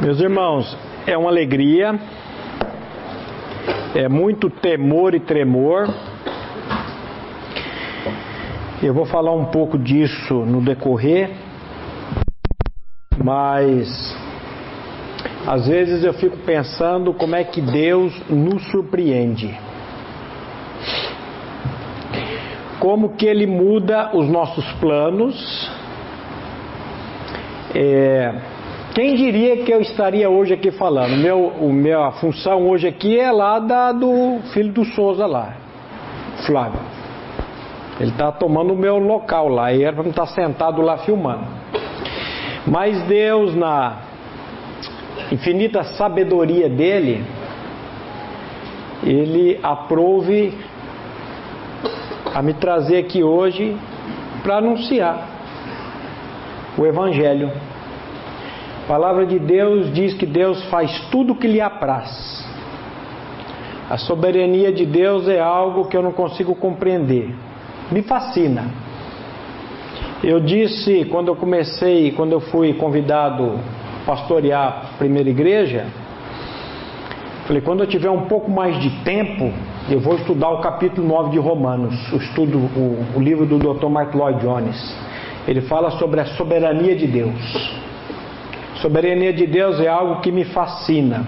Meus irmãos, é uma alegria, é muito temor e tremor. Eu vou falar um pouco disso no decorrer, mas às vezes eu fico pensando como é que Deus nos surpreende. Como que Ele muda os nossos planos. É, quem diria que eu estaria hoje aqui falando? Meu, o minha função hoje aqui é lá da, do filho do Souza lá, Flávio. Ele está tomando o meu local lá e era para estar sentado lá filmando. Mas Deus, na infinita sabedoria dele, ele aprove a me trazer aqui hoje para anunciar o Evangelho. A palavra de Deus diz que Deus faz tudo o que lhe apraz. A soberania de Deus é algo que eu não consigo compreender. Me fascina. Eu disse quando eu comecei, quando eu fui convidado a pastorear a primeira igreja, falei, quando eu tiver um pouco mais de tempo, eu vou estudar o capítulo 9 de Romanos, o estudo, o, o livro do Dr. Mark Lloyd Jones. Ele fala sobre a soberania de Deus. Soberania de Deus é algo que me fascina.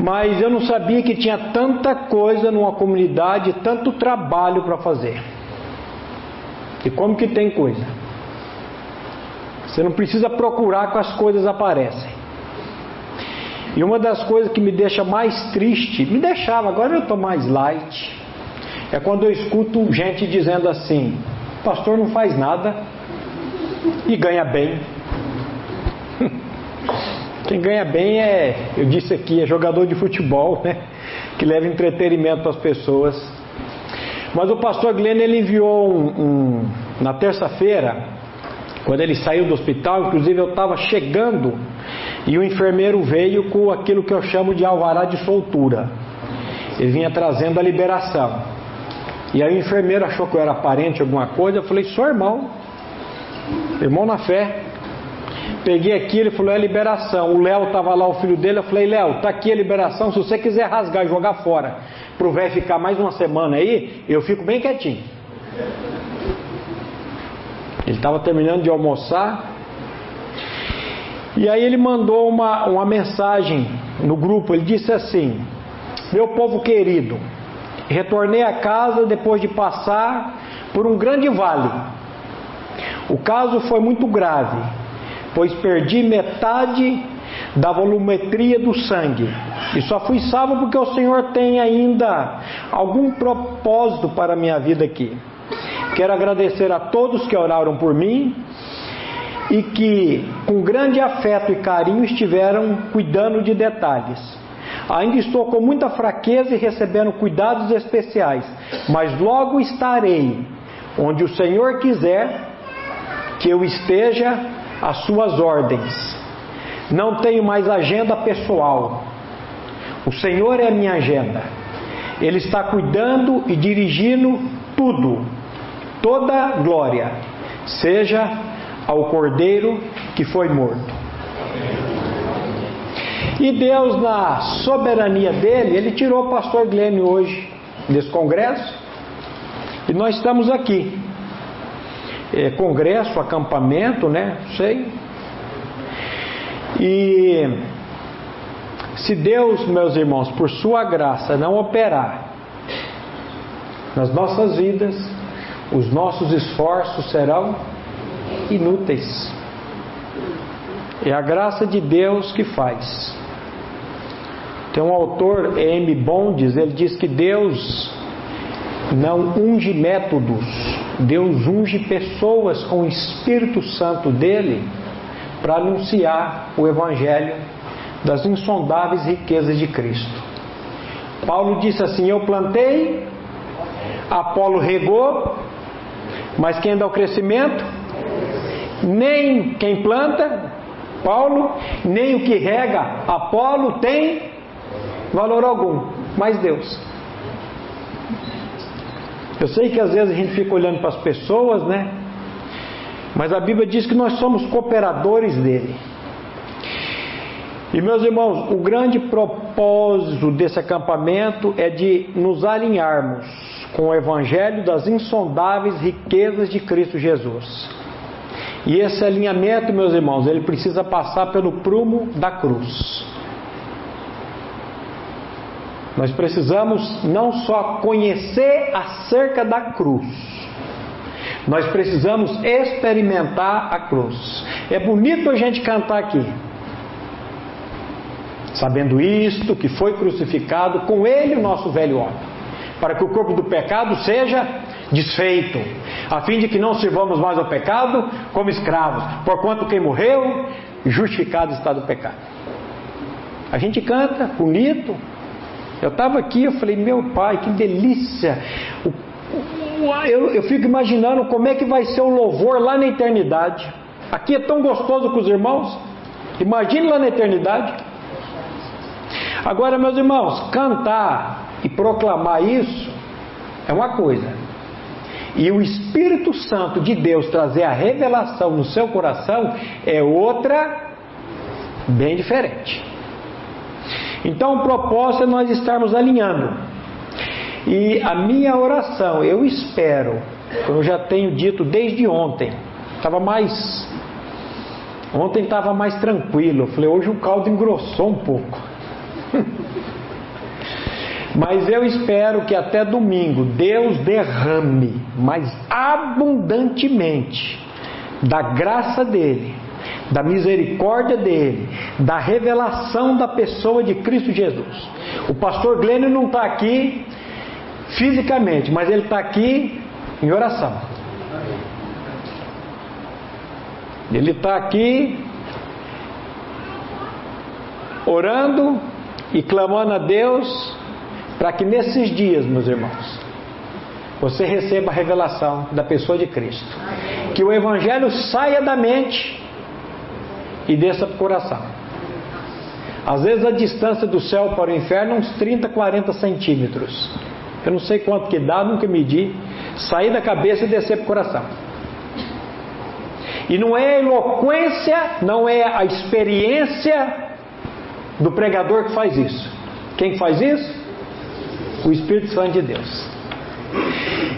Mas eu não sabia que tinha tanta coisa numa comunidade, tanto trabalho para fazer. E como que tem coisa? Você não precisa procurar que as coisas aparecem. E uma das coisas que me deixa mais triste, me deixava, agora eu estou mais light, é quando eu escuto gente dizendo assim: pastor não faz nada e ganha bem. Quem ganha bem é, eu disse aqui, é jogador de futebol, né? Que leva entretenimento para as pessoas. Mas o pastor Glenn ele enviou um, um na terça-feira, quando ele saiu do hospital, inclusive eu estava chegando e o enfermeiro veio com aquilo que eu chamo de alvará de soltura. Ele vinha trazendo a liberação. E aí o enfermeiro achou que eu era parente, alguma coisa. Eu falei, sou irmão, irmão na fé. Peguei aqui, ele falou, é liberação. O Léo estava lá, o filho dele. Eu falei, Léo, tá aqui a liberação. Se você quiser rasgar e jogar fora, pro velho ficar mais uma semana aí, eu fico bem quietinho. Ele estava terminando de almoçar. E aí ele mandou uma, uma mensagem no grupo. Ele disse assim: Meu povo querido, retornei a casa depois de passar por um grande vale. O caso foi muito grave, pois perdi metade da volumetria do sangue. E só fui salvo porque o Senhor tem ainda algum propósito para a minha vida aqui. Quero agradecer a todos que oraram por mim e que, com grande afeto e carinho, estiveram cuidando de detalhes. Ainda estou com muita fraqueza e recebendo cuidados especiais, mas logo estarei onde o Senhor quiser que eu esteja às suas ordens. Não tenho mais agenda pessoal. O Senhor é a minha agenda. Ele está cuidando e dirigindo tudo. Toda glória seja ao cordeiro que foi morto. E Deus, na soberania dele, ele tirou o pastor Glenn hoje desse congresso e nós estamos aqui. É, congresso, acampamento, né? Sei. E se Deus, meus irmãos, por sua graça, não operar nas nossas vidas, os nossos esforços serão inúteis. É a graça de Deus que faz. Tem um autor, M. Bondes, ele diz que Deus não unge métodos, Deus unge pessoas com o Espírito Santo dele para anunciar o Evangelho das insondáveis riquezas de Cristo. Paulo disse assim: Eu plantei, Apolo regou, mas quem dá o crescimento? Nem quem planta, Paulo, nem o que rega, Apolo, tem valor algum, mas Deus. Eu sei que às vezes a gente fica olhando para as pessoas, né? Mas a Bíblia diz que nós somos cooperadores dele. E meus irmãos, o grande propósito desse acampamento é de nos alinharmos com o Evangelho das insondáveis riquezas de Cristo Jesus. E esse alinhamento, meus irmãos, ele precisa passar pelo prumo da cruz. Nós precisamos não só conhecer acerca da cruz, nós precisamos experimentar a cruz. É bonito a gente cantar aqui, sabendo isto, que foi crucificado com ele o nosso velho homem, para que o corpo do pecado seja desfeito, a fim de que não sirvamos mais ao pecado como escravos, porquanto quem morreu, justificado está do pecado. A gente canta, bonito. Eu estava aqui, eu falei, meu pai, que delícia. Eu, eu fico imaginando como é que vai ser o louvor lá na eternidade. Aqui é tão gostoso com os irmãos. Imagine lá na eternidade. Agora, meus irmãos, cantar e proclamar isso é uma coisa e o Espírito Santo de Deus trazer a revelação no seu coração é outra bem diferente. Então, o propósito é nós estarmos alinhando. E a minha oração, eu espero, como eu já tenho dito desde ontem, estava mais. Ontem estava mais tranquilo. Eu falei, hoje o caldo engrossou um pouco. Mas eu espero que até domingo Deus derrame mais abundantemente da graça dele, da misericórdia dele, da revelação da pessoa de Cristo Jesus. O pastor Glênio não está aqui fisicamente, mas ele está aqui em oração. Ele está aqui orando e clamando a Deus para que nesses dias, meus irmãos, você receba a revelação da pessoa de Cristo. Que o Evangelho saia da mente e desça para o coração. Às vezes a distância do céu para o inferno é uns 30, 40 centímetros. Eu não sei quanto que dá, nunca medi. Sair da cabeça e descer para o coração. E não é a eloquência, não é a experiência do pregador que faz isso. Quem faz isso? o Espírito Santo de Deus.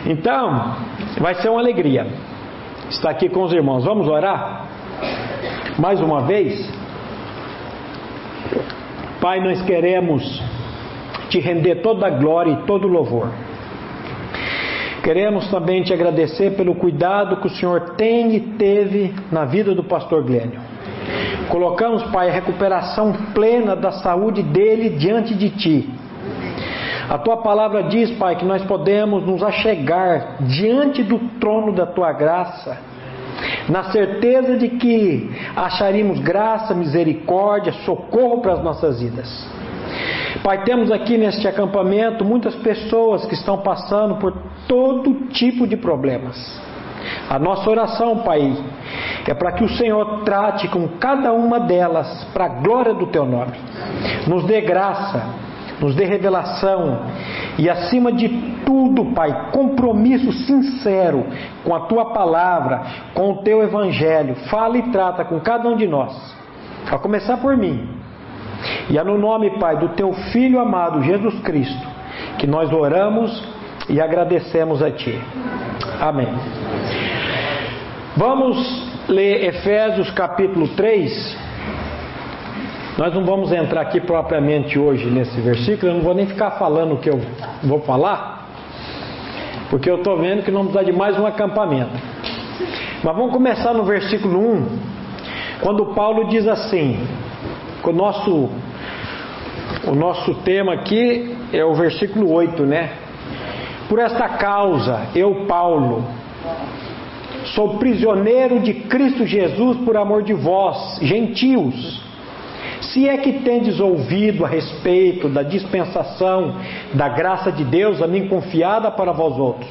Então, vai ser uma alegria estar aqui com os irmãos. Vamos orar? Mais uma vez. Pai, nós queremos te render toda a glória e todo o louvor. Queremos também te agradecer pelo cuidado que o Senhor tem e teve na vida do pastor Glênio. Colocamos, Pai, a recuperação plena da saúde dele diante de ti a tua palavra diz, Pai, que nós podemos nos achegar diante do trono da tua graça, na certeza de que acharíamos graça, misericórdia, socorro para as nossas vidas. Pai, temos aqui neste acampamento muitas pessoas que estão passando por todo tipo de problemas. A nossa oração, Pai, é para que o Senhor trate com cada uma delas para a glória do Teu nome. Nos dê graça, nos dê revelação e, acima de tudo, Pai, compromisso sincero com a tua palavra, com o teu evangelho. Fala e trata com cada um de nós, a começar por mim. E é no nome, Pai, do teu filho amado Jesus Cristo que nós oramos e agradecemos a Ti. Amém. Vamos ler Efésios capítulo 3. Nós não vamos entrar aqui propriamente hoje nesse versículo, eu não vou nem ficar falando o que eu vou falar, porque eu estou vendo que não precisa de mais um acampamento. Mas vamos começar no versículo 1, quando Paulo diz assim: o nosso, o nosso tema aqui é o versículo 8, né? Por esta causa, eu, Paulo, sou prisioneiro de Cristo Jesus por amor de vós, gentios se é que tendes ouvido a respeito da dispensação da graça de Deus a mim confiada para vós outros.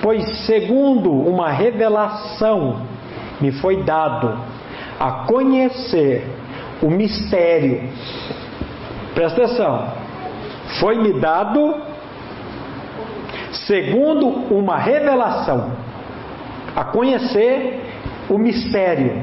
Pois, segundo uma revelação, me foi dado a conhecer o mistério. Presta atenção. Foi-me dado, segundo uma revelação, a conhecer o mistério,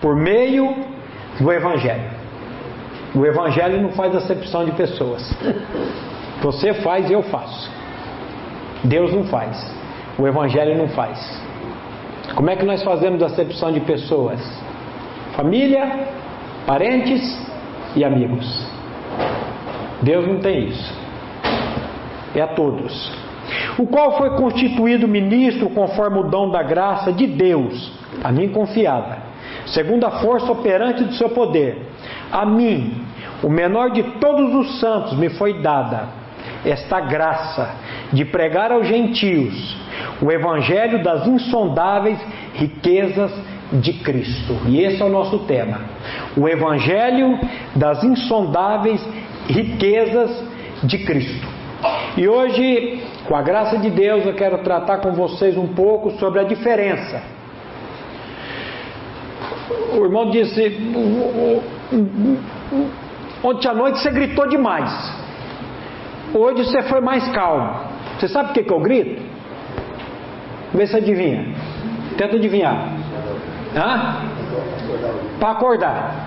por meio do Evangelho. O Evangelho não faz acepção de pessoas. Você faz e eu faço. Deus não faz. O Evangelho não faz. Como é que nós fazemos acepção de pessoas? Família, parentes e amigos. Deus não tem isso. É a todos. O qual foi constituído ministro conforme o dom da graça de Deus, a mim confiada, segundo a força operante do seu poder. A mim, o menor de todos os santos, me foi dada esta graça de pregar aos gentios o evangelho das insondáveis riquezas de Cristo. E esse é o nosso tema. O evangelho das insondáveis riquezas de Cristo. E hoje, com a graça de Deus, eu quero tratar com vocês um pouco sobre a diferença. O irmão disse: Ontem à noite você gritou demais. Hoje você foi mais calmo. Você sabe por que, que eu grito? Vê se adivinha. Tenta adivinhar. Hã? Para acordar.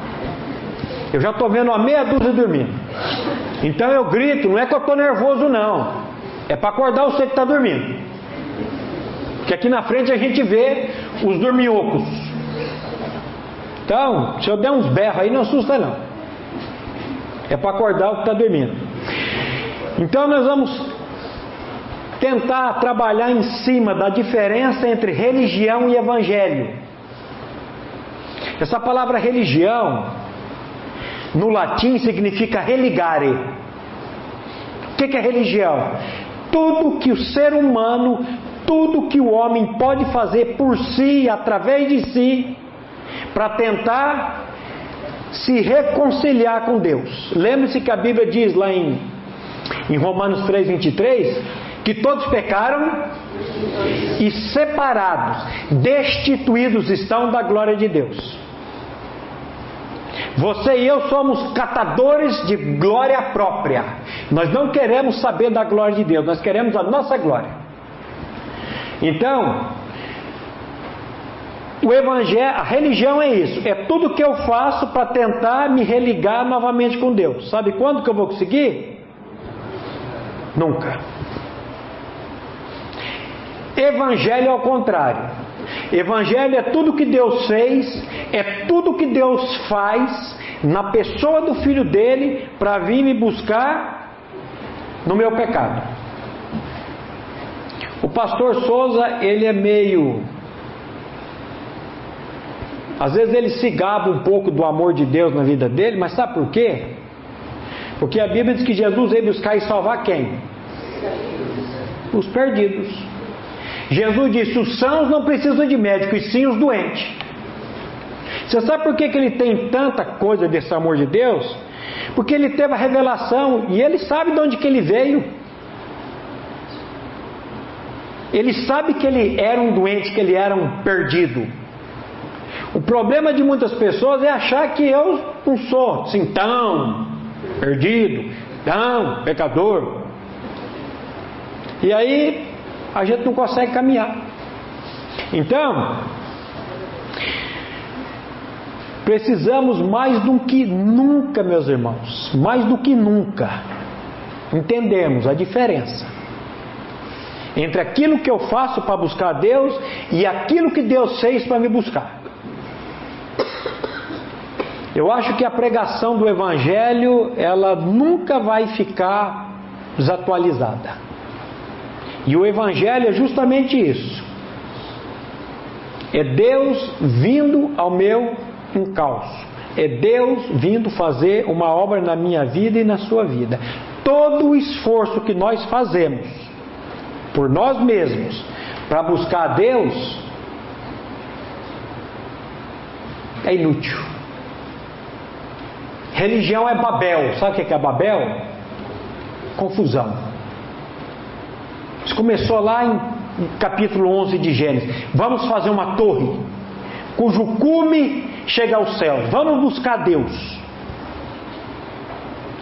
Eu já estou vendo uma meia dúzia dormindo. Então eu grito, não é que eu estou nervoso, não. É para acordar você que está dormindo. Porque aqui na frente a gente vê os dorminhocos. Então, se eu der uns berros aí, não assusta não. É para acordar o que está dormindo. Então nós vamos tentar trabalhar em cima da diferença entre religião e evangelho. Essa palavra religião no latim significa religare. O que é religião? Tudo que o ser humano, tudo que o homem pode fazer por si, através de si, para tentar se reconciliar com Deus. Lembre-se que a Bíblia diz lá em, em Romanos 3,23 que todos pecaram e separados, destituídos estão da glória de Deus. Você e eu somos catadores de glória própria. Nós não queremos saber da glória de Deus, nós queremos a nossa glória. Então, o evangelho, a religião é isso, é tudo que eu faço para tentar me religar novamente com Deus. Sabe quando que eu vou conseguir? Nunca. Evangelho ao contrário. Evangelho é tudo que Deus fez, é tudo que Deus faz na pessoa do filho dele para vir me buscar no meu pecado. O pastor Souza, ele é meio. Às vezes ele se gaba um pouco do amor de Deus na vida dele, mas sabe por quê? Porque a Bíblia diz que Jesus veio buscar e salvar quem? Os perdidos. Jesus disse: os sãos não precisam de médico, e sim os doentes. Você sabe por que, que ele tem tanta coisa desse amor de Deus? Porque ele teve a revelação e ele sabe de onde que ele veio. Ele sabe que ele era um doente, que ele era um perdido. Problema de muitas pessoas é achar que eu não sou assim tão perdido, tão pecador. E aí a gente não consegue caminhar. Então, precisamos mais do que nunca, meus irmãos, mais do que nunca, entendemos a diferença entre aquilo que eu faço para buscar Deus e aquilo que Deus fez para me buscar. Eu acho que a pregação do Evangelho ela nunca vai ficar desatualizada. E o Evangelho é justamente isso. É Deus vindo ao meu encalço. É Deus vindo fazer uma obra na minha vida e na sua vida. Todo o esforço que nós fazemos por nós mesmos para buscar a Deus é inútil. Religião é Babel. Sabe o que é Babel? Confusão. Isso começou lá em capítulo 11 de Gênesis. Vamos fazer uma torre cujo cume chega aos céus. Vamos buscar Deus.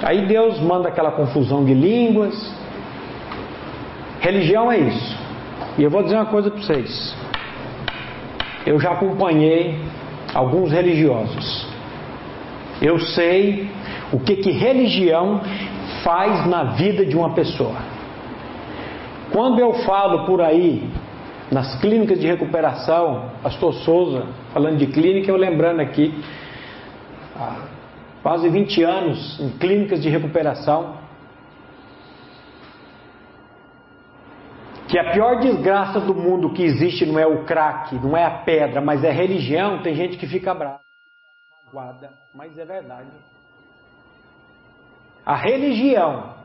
Aí Deus manda aquela confusão de línguas. Religião é isso. E eu vou dizer uma coisa para vocês. Eu já acompanhei alguns religiosos. Eu sei o que, que religião faz na vida de uma pessoa. Quando eu falo por aí, nas clínicas de recuperação, Pastor Souza, falando de clínica, eu lembrando aqui, há quase 20 anos em clínicas de recuperação, que a pior desgraça do mundo que existe não é o crack, não é a pedra, mas é religião, tem gente que fica brava, guarda, mas é verdade. A religião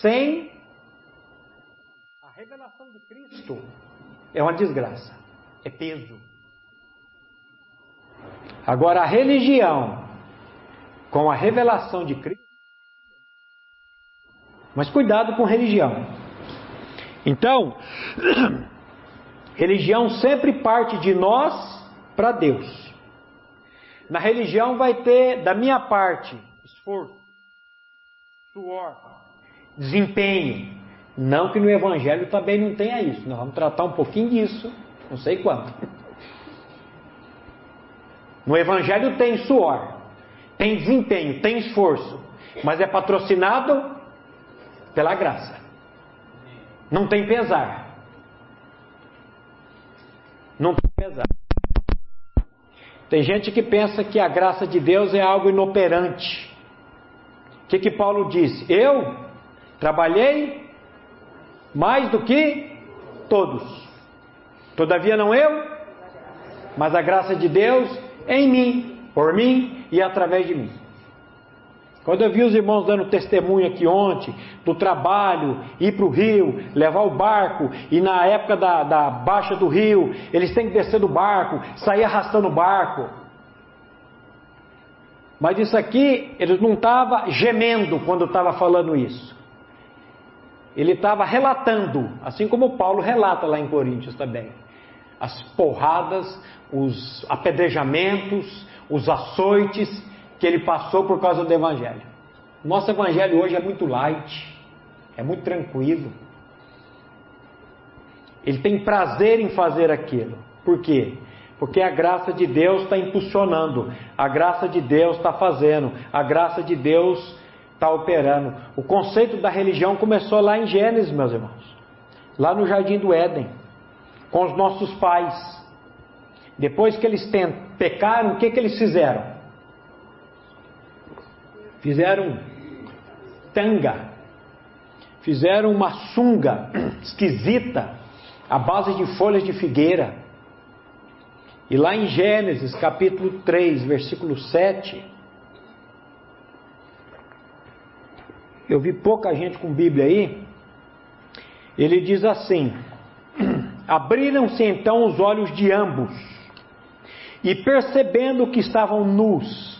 sem a revelação de Cristo é uma desgraça, é peso. Agora a religião com a revelação de Cristo, mas cuidado com religião. Então, religião sempre parte de nós para Deus. Na religião vai ter, da minha parte, esforço, suor, desempenho. Não que no Evangelho também não tenha isso. Nós vamos tratar um pouquinho disso, não sei quanto. No Evangelho tem suor, tem desempenho, tem esforço, mas é patrocinado pela graça. Não tem pesar. Não tem pesar. Tem gente que pensa que a graça de Deus é algo inoperante. O que, que Paulo disse? Eu trabalhei mais do que todos. Todavia não eu, mas a graça de Deus em mim, por mim e através de mim. Quando eu vi os irmãos dando testemunho aqui ontem, do trabalho, ir para o rio, levar o barco, e na época da, da baixa do rio, eles têm que descer do barco, sair arrastando o barco. Mas isso aqui, eles não estavam gemendo quando estava falando isso. Ele estava relatando, assim como Paulo relata lá em Coríntios também. As porradas, os apedrejamentos, os açoites, que ele passou por causa do Evangelho. Nosso Evangelho hoje é muito light, é muito tranquilo. Ele tem prazer em fazer aquilo. Por quê? Porque a graça de Deus está impulsionando, a graça de Deus está fazendo, a graça de Deus está operando. O conceito da religião começou lá em Gênesis, meus irmãos, lá no jardim do Éden, com os nossos pais. Depois que eles pecaram, o que, que eles fizeram? Fizeram tanga, fizeram uma sunga esquisita, à base de folhas de figueira. E lá em Gênesis capítulo 3, versículo 7, eu vi pouca gente com Bíblia aí, ele diz assim: Abriram-se então os olhos de ambos, e percebendo que estavam nus,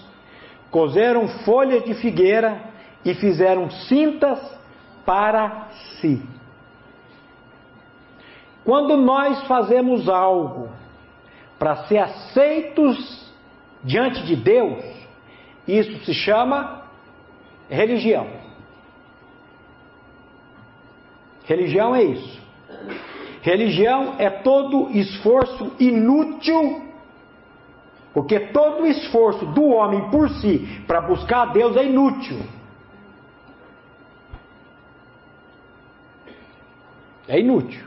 cozeram folhas de figueira e fizeram cintas para si. Quando nós fazemos algo para ser aceitos diante de Deus, isso se chama religião. Religião é isso. Religião é todo esforço inútil porque todo o esforço do homem por si para buscar a Deus é inútil. É inútil.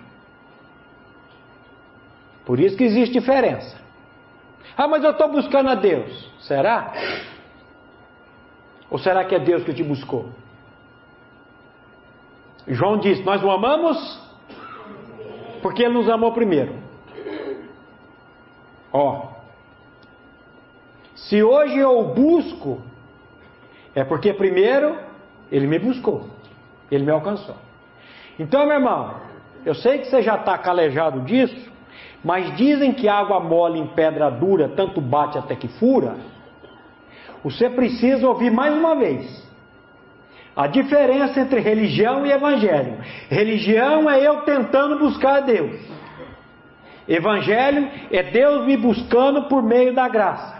Por isso que existe diferença. Ah, mas eu estou buscando a Deus. Será? Ou será que é Deus que te buscou? João disse: Nós o amamos porque Ele nos amou primeiro. Ó, se hoje eu busco, é porque primeiro ele me buscou, ele me alcançou. Então, meu irmão, eu sei que você já está calejado disso, mas dizem que água mole em pedra dura tanto bate até que fura, você precisa ouvir mais uma vez. A diferença entre religião e evangelho. Religião é eu tentando buscar a Deus. Evangelho é Deus me buscando por meio da graça.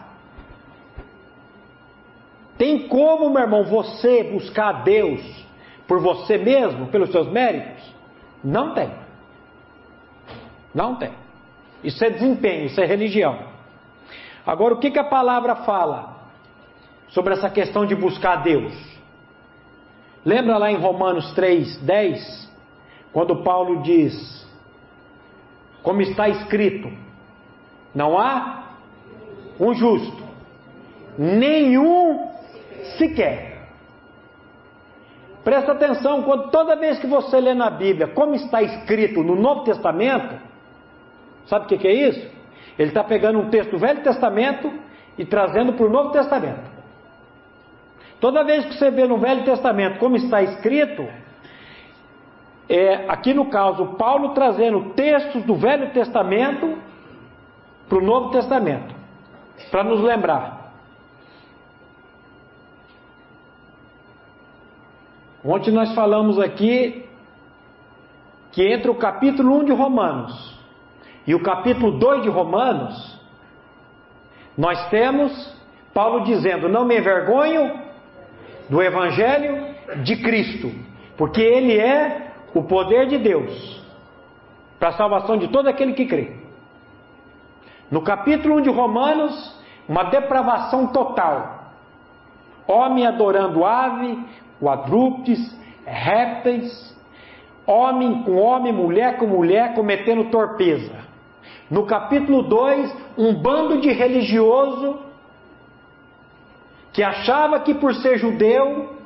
Tem como, meu irmão, você buscar a Deus por você mesmo, pelos seus méritos? Não tem. Não tem. Isso é desempenho, isso é religião. Agora, o que, que a palavra fala sobre essa questão de buscar a Deus? Lembra lá em Romanos 3, 10, quando Paulo diz: Como está escrito, não há um justo, nenhum sequer. Presta atenção, quando toda vez que você lê na Bíblia, como está escrito no Novo Testamento, sabe o que, que é isso? Ele está pegando um texto do Velho Testamento e trazendo para o Novo Testamento. Toda vez que você vê no Velho Testamento como está escrito, é, aqui no caso, Paulo trazendo textos do Velho Testamento para o Novo Testamento, para nos lembrar. Ontem nós falamos aqui que entre o capítulo 1 de Romanos e o capítulo 2 de Romanos, nós temos Paulo dizendo: Não me envergonho do Evangelho de Cristo, porque ele é o poder de Deus para a salvação de todo aquele que crê. No capítulo 1 de Romanos, uma depravação total. Homem adorando ave, quadrúpedes, répteis, homem com homem, mulher com mulher, cometendo torpeza. No capítulo 2, um bando de religioso que achava que por ser judeu,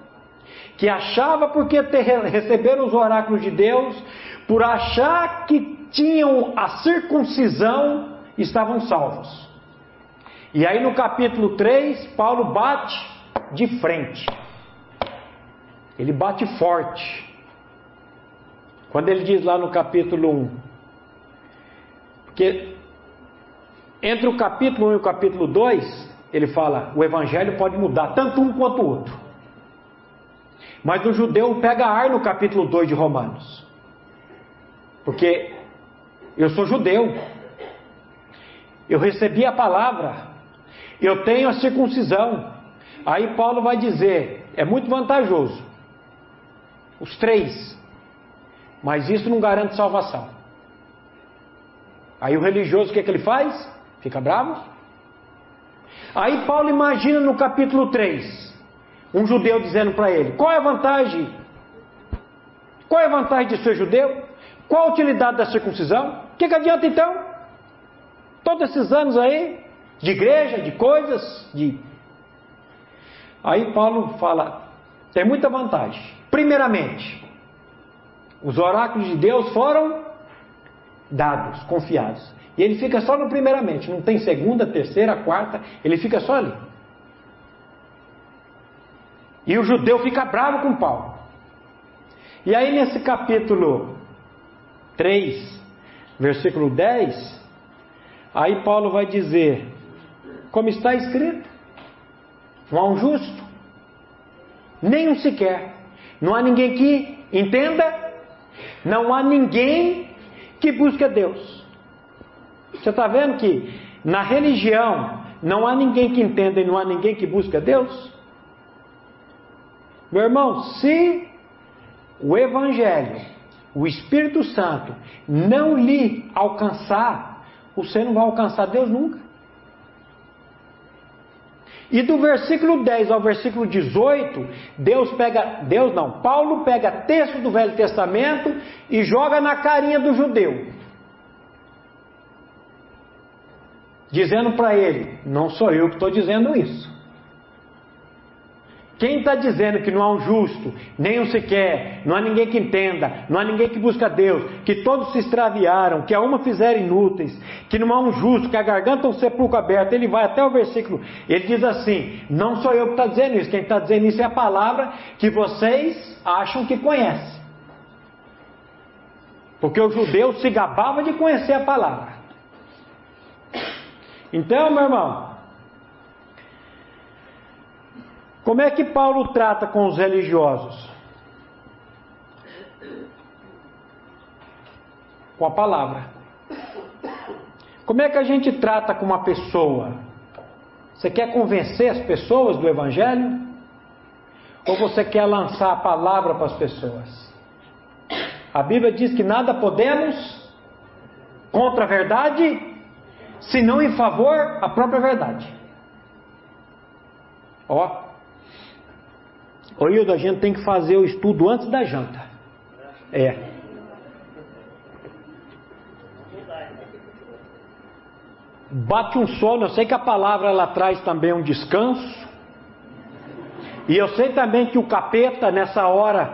que achava porque receberam os oráculos de Deus, por achar que tinham a circuncisão, estavam salvos. E aí no capítulo 3, Paulo bate de frente. Ele bate forte. Quando ele diz lá no capítulo 1, porque entre o capítulo 1 e o capítulo 2, ele fala: o evangelho pode mudar, tanto um quanto o outro. Mas o judeu pega ar no capítulo 2 de Romanos. Porque eu sou judeu, eu recebi a palavra, eu tenho a circuncisão. Aí Paulo vai dizer: é muito vantajoso, os três, mas isso não garante salvação. Aí o religioso o que, é que ele faz? Fica bravo? Aí Paulo imagina no capítulo 3, um judeu dizendo para ele: qual é a vantagem? Qual é a vantagem de ser judeu? Qual a utilidade da circuncisão? O que, que adianta então? Todos esses anos aí, de igreja, de coisas, de. Aí Paulo fala: tem muita vantagem. Primeiramente, os oráculos de Deus foram dados, confiados. E ele fica só no primeiramente, não tem segunda, terceira, quarta, ele fica só ali. E o judeu fica bravo com Paulo. E aí nesse capítulo 3, versículo 10, aí Paulo vai dizer: Como está escrito, não há um justo, nem um sequer, não há ninguém que entenda, não há ninguém que busque a Deus. Você está vendo que na religião não há ninguém que entenda e não há ninguém que busca Deus? Meu irmão, se o Evangelho, o Espírito Santo, não lhe alcançar, você não vai alcançar Deus nunca. E do versículo 10 ao versículo 18, Deus pega, Deus não, Paulo pega texto do Velho Testamento e joga na carinha do judeu. dizendo para ele: Não sou eu que estou dizendo isso. Quem está dizendo que não há um justo, nem um sequer, não há ninguém que entenda, não há ninguém que busca Deus, que todos se extraviaram, que a uma fizeram inúteis, que não há um justo, que a garganta é um sepulcro aberto, ele vai até o versículo, ele diz assim: Não sou eu que está dizendo isso, quem está dizendo isso é a palavra que vocês acham que conhecem. Porque o judeu se gabava de conhecer a palavra. Então, meu irmão, como é que Paulo trata com os religiosos? Com a palavra. Como é que a gente trata com uma pessoa? Você quer convencer as pessoas do Evangelho? Ou você quer lançar a palavra para as pessoas? A Bíblia diz que nada podemos contra a verdade, senão em favor a própria verdade. Ó, Ô Hildo, a gente tem que fazer o estudo antes da janta. É. Bate um sono, eu sei que a palavra ela traz também um descanso. E eu sei também que o capeta nessa hora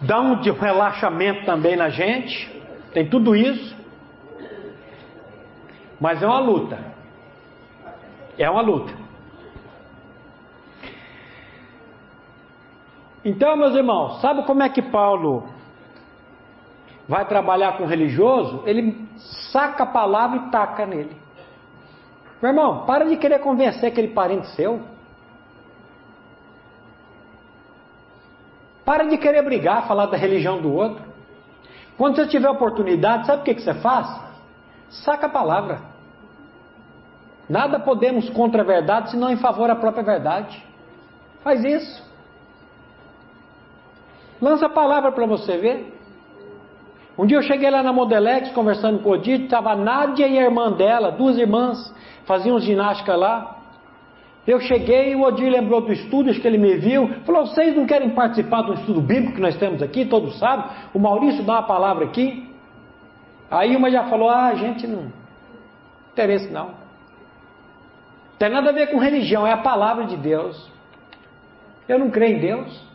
dá um relaxamento também na gente. Tem tudo isso. Mas é uma luta. É uma luta. Então, meus irmãos, sabe como é que Paulo vai trabalhar com o religioso? Ele saca a palavra e taca nele. Meu irmão, para de querer convencer aquele parente seu. Para de querer brigar, falar da religião do outro. Quando você tiver oportunidade, sabe o que, que você faz? Saca a palavra. Nada podemos contra a verdade, senão em favor da própria verdade. Faz isso. Lança a palavra para você ver. Um dia eu cheguei lá na Modelex conversando com o Odite, estava a Nádia e a irmã dela, duas irmãs, faziam ginástica lá. Eu cheguei o Odir lembrou do estudo, acho que ele me viu, falou: vocês não querem participar do estudo bíblico que nós temos aqui, todos sabem? O Maurício dá uma palavra aqui. Aí uma já falou: ah, gente, não interesse não. Tem nada a ver com religião, é a palavra de Deus. Eu não creio em Deus.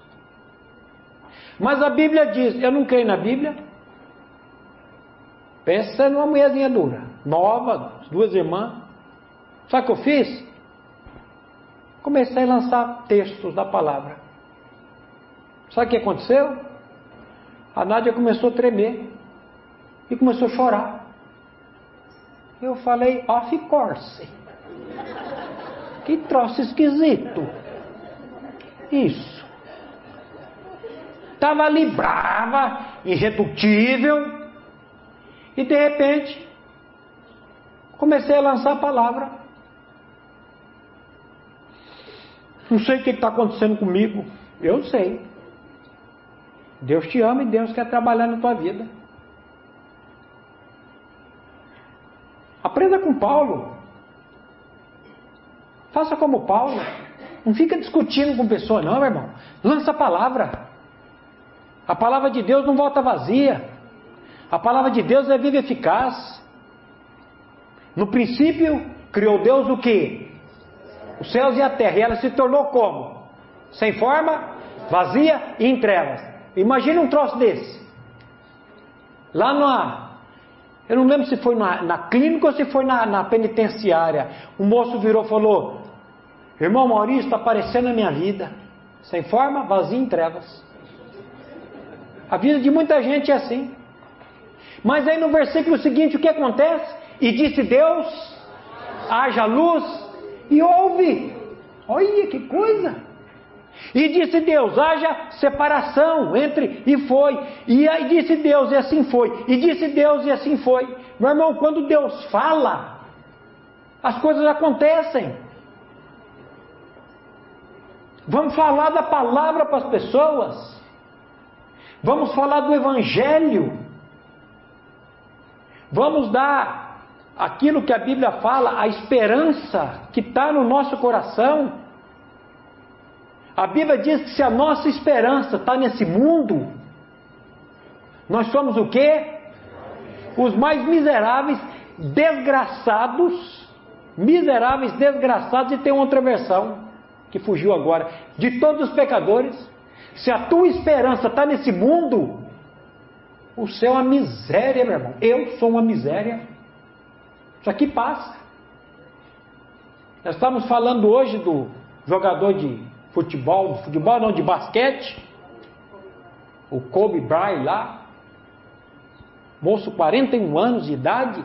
Mas a Bíblia diz: eu não creio na Bíblia. Pensa numa mulherzinha dura, nova, duas irmãs. Sabe o que eu fiz? comecei a lançar textos da palavra. Sabe o que aconteceu? A Nádia começou a tremer e começou a chorar. Eu falei, off course. Que troço esquisito. Isso. Estava ali brava, irredutível, e de repente comecei a lançar a palavra. Não sei o que está acontecendo comigo. Eu sei. Deus te ama e Deus quer trabalhar na tua vida. Aprenda com Paulo. Faça como Paulo. Não fica discutindo com pessoa, não, meu irmão. Lança a palavra. A palavra de Deus não volta vazia. A palavra de Deus é viva e eficaz. No princípio, criou Deus o que? os céus e a terra, e ela se tornou como? Sem forma, vazia e em trevas. Imagina um troço desse. Lá na. Eu não lembro se foi na, na clínica ou se foi na, na penitenciária. O moço virou e falou: Irmão Maurício, está aparecendo a minha vida. Sem forma, vazia em trevas. A vida de muita gente é assim. Mas aí no versículo seguinte, o que acontece? E disse Deus: haja luz, e houve. Olha que coisa! E disse Deus: haja separação entre. E foi. E aí disse Deus, e assim foi. E disse Deus, e assim foi. Meu irmão, quando Deus fala, as coisas acontecem. Vamos falar da palavra para as pessoas. Vamos falar do Evangelho. Vamos dar aquilo que a Bíblia fala, a esperança que está no nosso coração. A Bíblia diz que se a nossa esperança está nesse mundo, nós somos o quê? Os mais miseráveis, desgraçados, miseráveis, desgraçados, e tem outra versão que fugiu agora, de todos os pecadores. Se a tua esperança está nesse mundo, o céu é uma miséria, meu irmão. Eu sou uma miséria. Isso aqui passa. Nós estamos falando hoje do jogador de futebol, futebol não, de basquete, o Kobe Bryant lá, moço 41 anos de idade,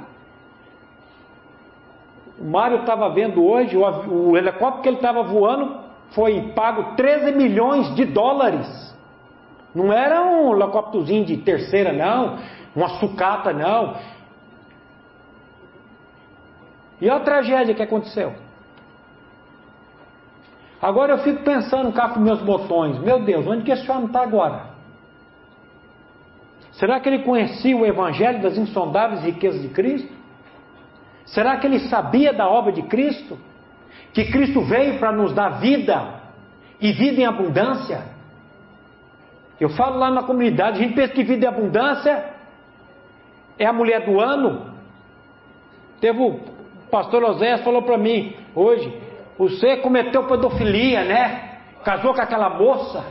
O Mário estava vendo hoje, o, o helicóptero que ele estava voando foi pago 13 milhões de dólares. Não era um helicópterozinho de terceira, não, uma sucata, não. E a tragédia que aconteceu. Agora eu fico pensando cá com meus botões, meu Deus, onde que esse homem está agora? Será que ele conhecia o Evangelho das insondáveis riquezas de Cristo? Será que ele sabia da obra de Cristo? Que Cristo veio para nos dar vida e vida em abundância? Eu falo lá na comunidade, a gente pensa que vida em abundância é a mulher do ano. Teve o pastor Oséias falou para mim hoje, você cometeu pedofilia, né? Casou com aquela moça.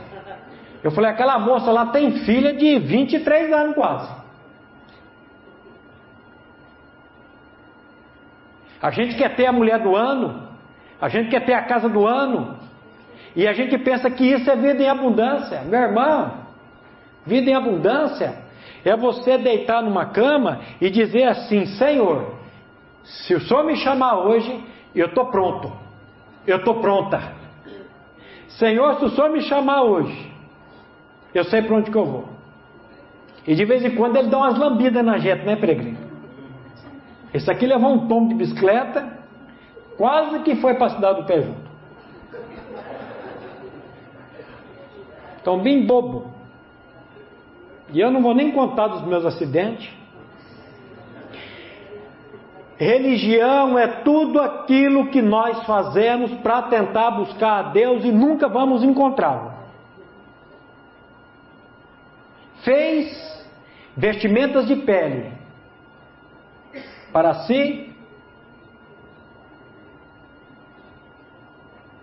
Eu falei, aquela moça lá tem filha de 23 anos quase. A gente quer ter a mulher do ano, a gente quer ter a casa do ano, e a gente pensa que isso é vida em abundância. Meu irmão, vida em abundância é você deitar numa cama e dizer assim: Senhor, se o Senhor me chamar hoje, eu estou pronto, eu estou pronta. Senhor, se o Senhor me chamar hoje, eu sei para onde que eu vou. E de vez em quando ele dá umas lambidas na gente, né, peregrino? Esse aqui levou um tombo de bicicleta, quase que foi para a cidade do pé junto. Então, bem bobo. E eu não vou nem contar dos meus acidentes. Religião é tudo aquilo que nós fazemos para tentar buscar a Deus e nunca vamos encontrá-lo. Fez vestimentas de pele para si.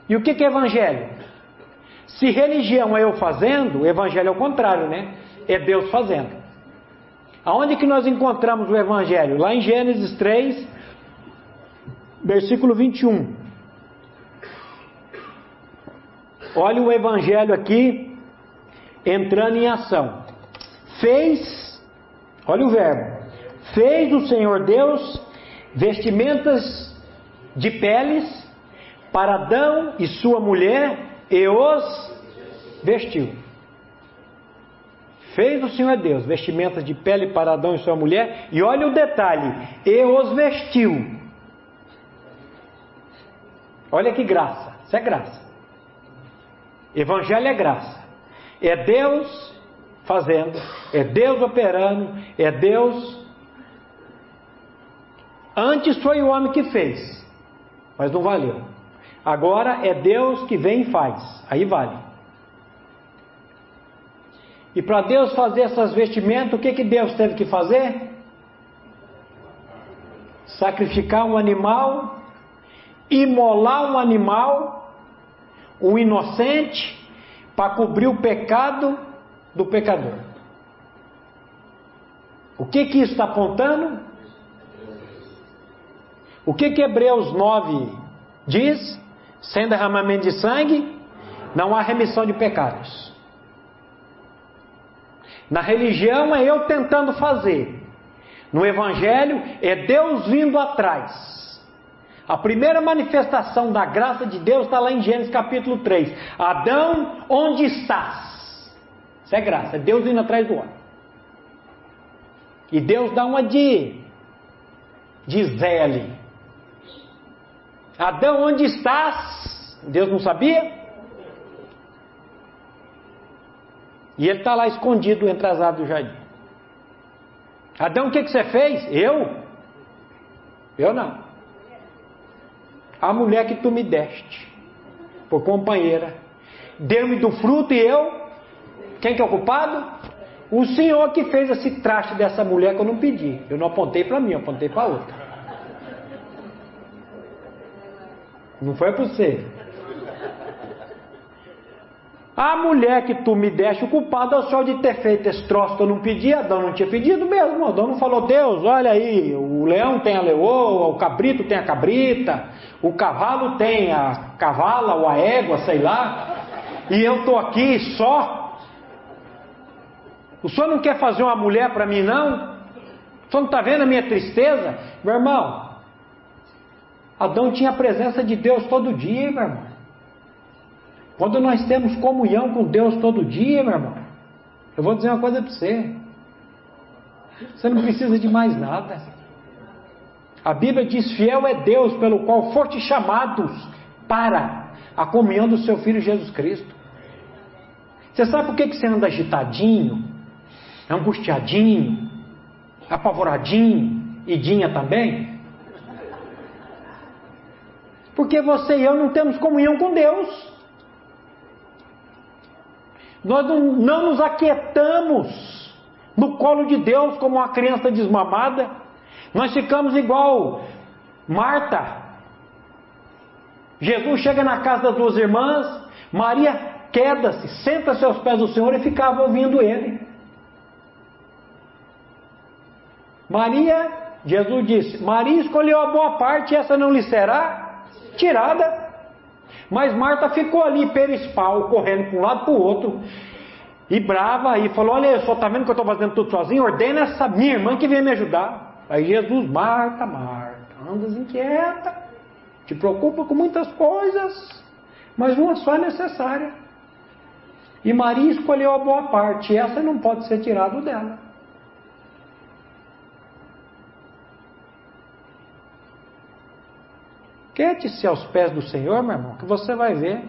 E o que, é evangelho? Se religião é eu fazendo, evangelho é o contrário, né? É Deus fazendo. Aonde que nós encontramos o evangelho? Lá em Gênesis 3, versículo 21. Olha o evangelho aqui entrando em ação. Fez, olha o verbo. Fez o Senhor Deus vestimentas de peles para Adão e sua mulher e os vestiu. Fez o Senhor Deus vestimentas de pele para Adão e sua mulher, e olha o detalhe: e os vestiu. Olha que graça, isso é graça. Evangelho é graça. É Deus fazendo, é Deus operando, é Deus. Antes foi o homem que fez, mas não valeu. Agora é Deus que vem e faz, aí vale. E para Deus fazer essas vestimentas, o que, que Deus teve que fazer? Sacrificar um animal, imolar um animal, um inocente, para cobrir o pecado do pecador. O que que isso está apontando? O que que Hebreus 9 diz? Sem derramamento de sangue, não há remissão de pecados. Na religião é eu tentando fazer. No Evangelho é Deus vindo atrás. A primeira manifestação da graça de Deus está lá em Gênesis capítulo 3. Adão, onde estás? Isso é graça, é Deus vindo atrás do homem. E Deus dá uma de, de Zé Adão, onde estás? Deus não sabia? E ele está lá escondido entre as árvores do jardim. Adão, o que, que você fez? Eu? Eu não. A mulher que tu me deste, por companheira, deu-me do fruto e eu? Quem que é o culpado? O Senhor que fez esse traste dessa mulher que eu não pedi. Eu não apontei para mim, eu apontei para outra. Não foi para você. A mulher que tu me deste o culpado é senhor de ter feito esse troço que eu não pedi, Adão não tinha pedido mesmo. Adão não falou, Deus, olha aí, o leão tem a leoa, o cabrito tem a cabrita, o cavalo tem a cavala ou a égua, sei lá, e eu estou aqui só. O senhor não quer fazer uma mulher para mim, não? O senhor não está vendo a minha tristeza? Meu irmão, Adão tinha a presença de Deus todo dia, meu irmão. Quando nós temos comunhão com Deus todo dia, meu irmão, eu vou dizer uma coisa para você. Você não precisa de mais nada. A Bíblia diz: Fiel é Deus pelo qual foste chamados para a comunhão do seu Filho Jesus Cristo. Você sabe por que você anda agitadinho, angustiadinho, apavoradinho e dinha também? Porque você e eu não temos comunhão com Deus. Nós não, não nos aquietamos no colo de Deus como uma criança desmamada. Nós ficamos igual Marta. Jesus chega na casa das duas irmãs, Maria queda-se, senta-se aos pés do Senhor e ficava ouvindo ele. Maria, Jesus disse: Maria escolheu a boa parte, essa não lhe será tirada. Mas Marta ficou ali, perispal, correndo para um lado para o outro, e brava, e falou: Olha, só está vendo que eu estou fazendo tudo sozinho? Ordena essa minha irmã que venha me ajudar. Aí Jesus, Marta, Marta, andas inquieta, te preocupa com muitas coisas, mas uma só é necessária. E Maria escolheu a boa parte, e essa não pode ser tirada dela. Quete-se aos pés do Senhor, meu irmão, que você vai ver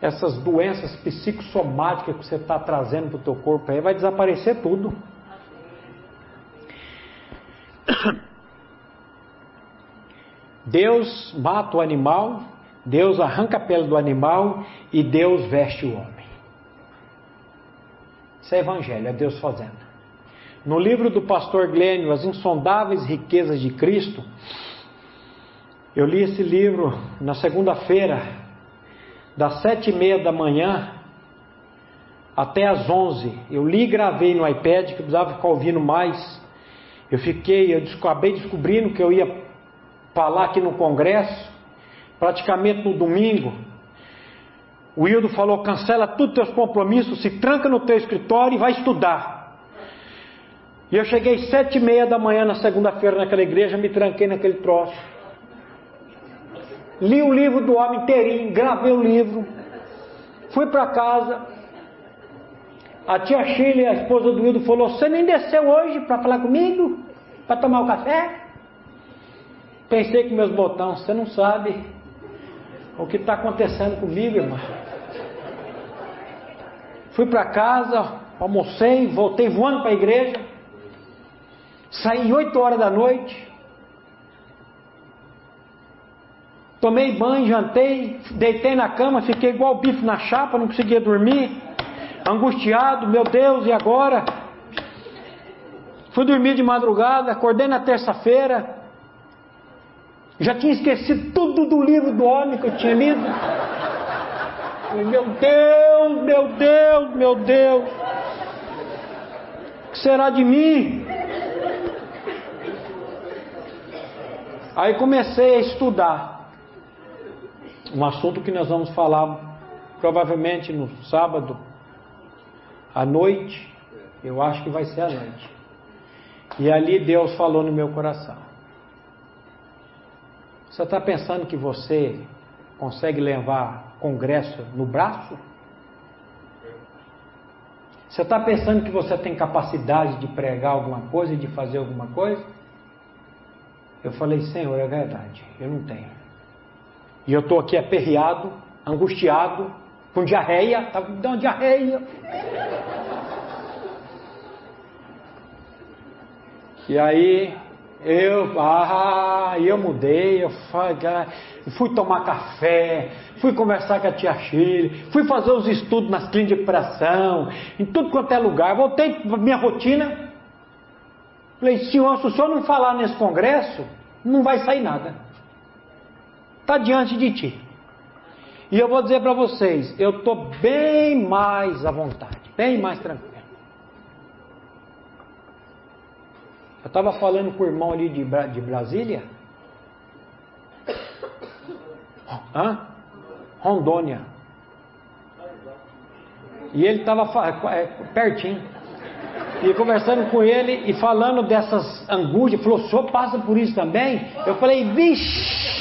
essas doenças psicossomáticas que você está trazendo para o teu corpo aí, vai desaparecer tudo. Deus mata o animal, Deus arranca a pele do animal e Deus veste o homem. Isso é evangelho, é Deus fazendo. No livro do pastor Glênio, As Insondáveis Riquezas de Cristo, eu li esse livro na segunda-feira, das sete e meia da manhã até as onze. Eu li e gravei no iPad, que eu precisava ficar ouvindo mais. Eu fiquei, eu acabei descobrindo que eu ia falar aqui no congresso, praticamente no domingo. O Hildo falou: cancela todos os teus compromissos, se tranca no teu escritório e vai estudar. E eu cheguei sete e meia da manhã na segunda-feira naquela igreja, me tranquei naquele troço. Li o livro do homem inteirinho, gravei o livro, fui para casa. A tia Chile, a esposa do Hildo, falou: Você nem desceu hoje para falar comigo? Para tomar o café? Pensei com meus botões, você não sabe o que está acontecendo comigo, irmão. Fui para casa, almocei, voltei voando para a igreja. Saí 8 horas da noite. Tomei banho, jantei, deitei na cama, fiquei igual bife na chapa, não conseguia dormir. Angustiado, meu Deus, e agora? Fui dormir de madrugada, acordei na terça-feira. Já tinha esquecido tudo do livro do homem que eu tinha lido. Meu Deus, meu Deus, meu Deus. O que será de mim? Aí comecei a estudar um assunto que nós vamos falar provavelmente no sábado à noite. Eu acho que vai ser à noite. E ali Deus falou no meu coração. Você está pensando que você consegue levar congresso no braço? Você está pensando que você tem capacidade de pregar alguma coisa e de fazer alguma coisa? Eu falei, Senhor, é verdade, eu não tenho. E eu estou aqui aperreado, angustiado, com diarreia, está me dando diarreia. E aí eu, ah, eu mudei, eu fui tomar café, fui conversar com a tia Chile, fui fazer os estudos nas clínicas de operação, em tudo quanto é lugar, voltei para minha rotina, Falei, senhor, se o senhor não falar nesse congresso, não vai sair nada. Está diante de ti. E eu vou dizer para vocês, eu estou bem mais à vontade, bem mais tranquilo. Eu estava falando com o irmão ali de, de Brasília. Hã? Rondônia. E ele estava é, pertinho. E conversando com ele e falando dessas angústias, falou: o senhor passa por isso também? Eu falei: vixe!